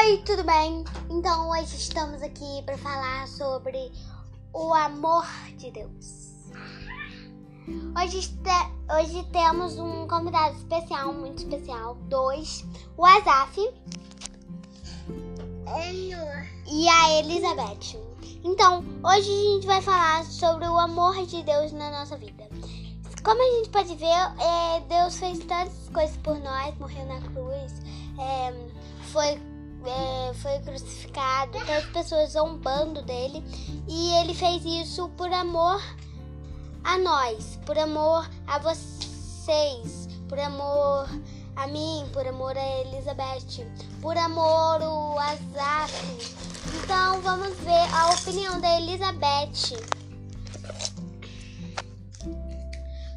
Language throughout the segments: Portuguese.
Oi, tudo bem? Então hoje estamos aqui para falar sobre o amor de Deus. Hoje, te hoje temos um convidado especial, muito especial, dois, o Azaf e a Elizabeth. Então, hoje a gente vai falar sobre o amor de Deus na nossa vida. Como a gente pode ver, é, Deus fez tantas coisas por nós, morreu na cruz, é, foi é, foi crucificado, tantas pessoas zombando dele, e ele fez isso por amor a nós, por amor a vocês, por amor a mim, por amor a Elizabeth, por amor o Azaf. Então vamos ver a opinião da Elizabeth.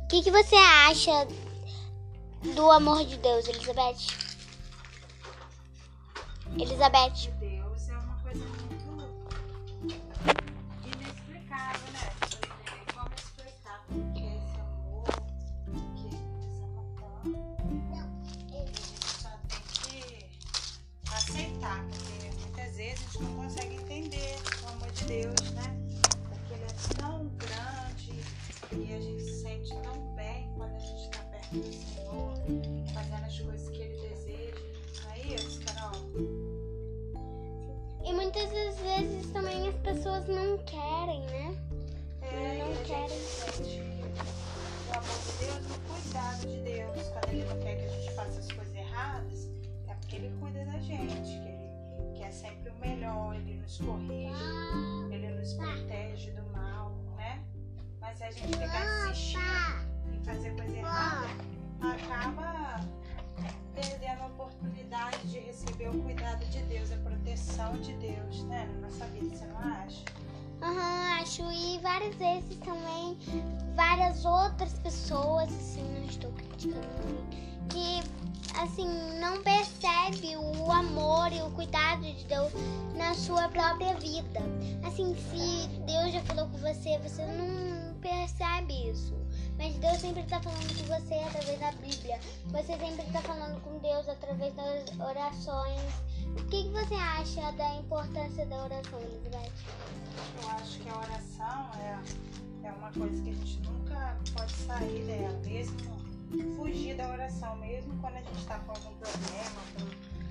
O que, que você acha do amor de Deus, Elizabeth? Elizabeth. Deus é uma coisa muito Ele nos corrige, Ele nos protege do mal, né? Mas se a gente ficar assistindo e fazer coisa errada, acaba perdendo a oportunidade de receber o cuidado de Deus, a proteção de Deus, né? Na nossa vida, você não acha? Aham, acho. E várias vezes também, várias outras pessoas, assim, não estou criticando que, assim, não percebe o amor e o cuidado de Deus na sua própria vida. Assim, se Deus já falou com você, você não percebe isso. Mas Deus sempre está falando com você através da Bíblia. Você sempre está falando com Deus através das orações. O que, que você acha da importância da oração, Elizabeth? Eu acho que a oração é, é uma coisa que a gente nunca pode sair dela, mesmo fugir da oração, mesmo quando a gente está com algum problema,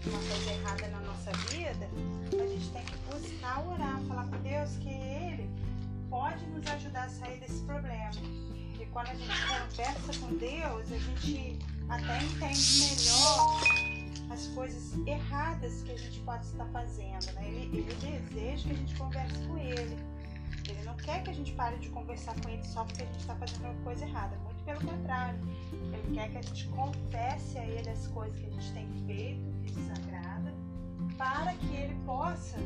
com uma coisa errada na nossa vida, a gente tem que buscar orar, falar com Deus que Ele pode nos ajudar a sair desse problema. E quando a gente conversa com Deus, a gente até entende melhor as coisas erradas que a gente pode estar fazendo. Né? Ele, ele deseja que a gente converse com Ele. Ele não quer que a gente pare de conversar com Ele só porque a gente está fazendo alguma coisa errada. Pelo contrário. Ele quer que a gente confesse a Ele as coisas que a gente tem feito, que desagrada, para que Ele possa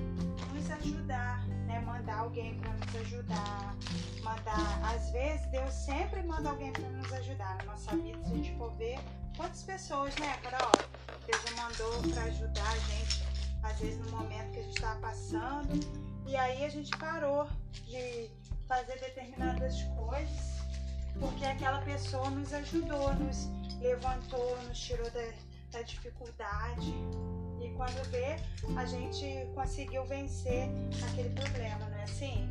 nos ajudar, né? mandar alguém para nos ajudar, mandar. Às vezes, Deus sempre manda alguém para nos ajudar na nossa vida. Se a gente for ver quantas pessoas, né, Carol? Deus já mandou para ajudar a gente, às vezes no momento que a gente estava passando, e aí a gente parou de fazer determinadas coisas, porque aquela pessoa nos ajudou, nos levantou, nos tirou da, da dificuldade. E quando vê, a gente conseguiu vencer aquele problema, não é assim?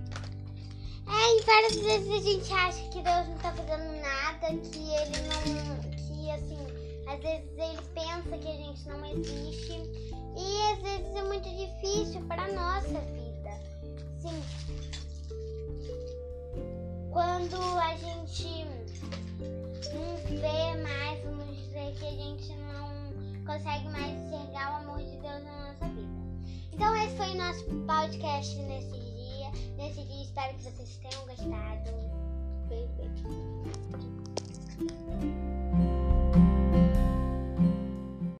É, e várias vezes a gente acha que Deus não tá fazendo nada, que ele não. que assim, às vezes ele pensa que a gente não existe. E às vezes é muito difícil para nossa Quando a gente não vê mais, vamos dizer que a gente não consegue mais enxergar o amor de Deus na nossa vida. Então esse foi o nosso podcast nesse dia. Nesse dia espero que vocês tenham gostado. Beijo, beijo.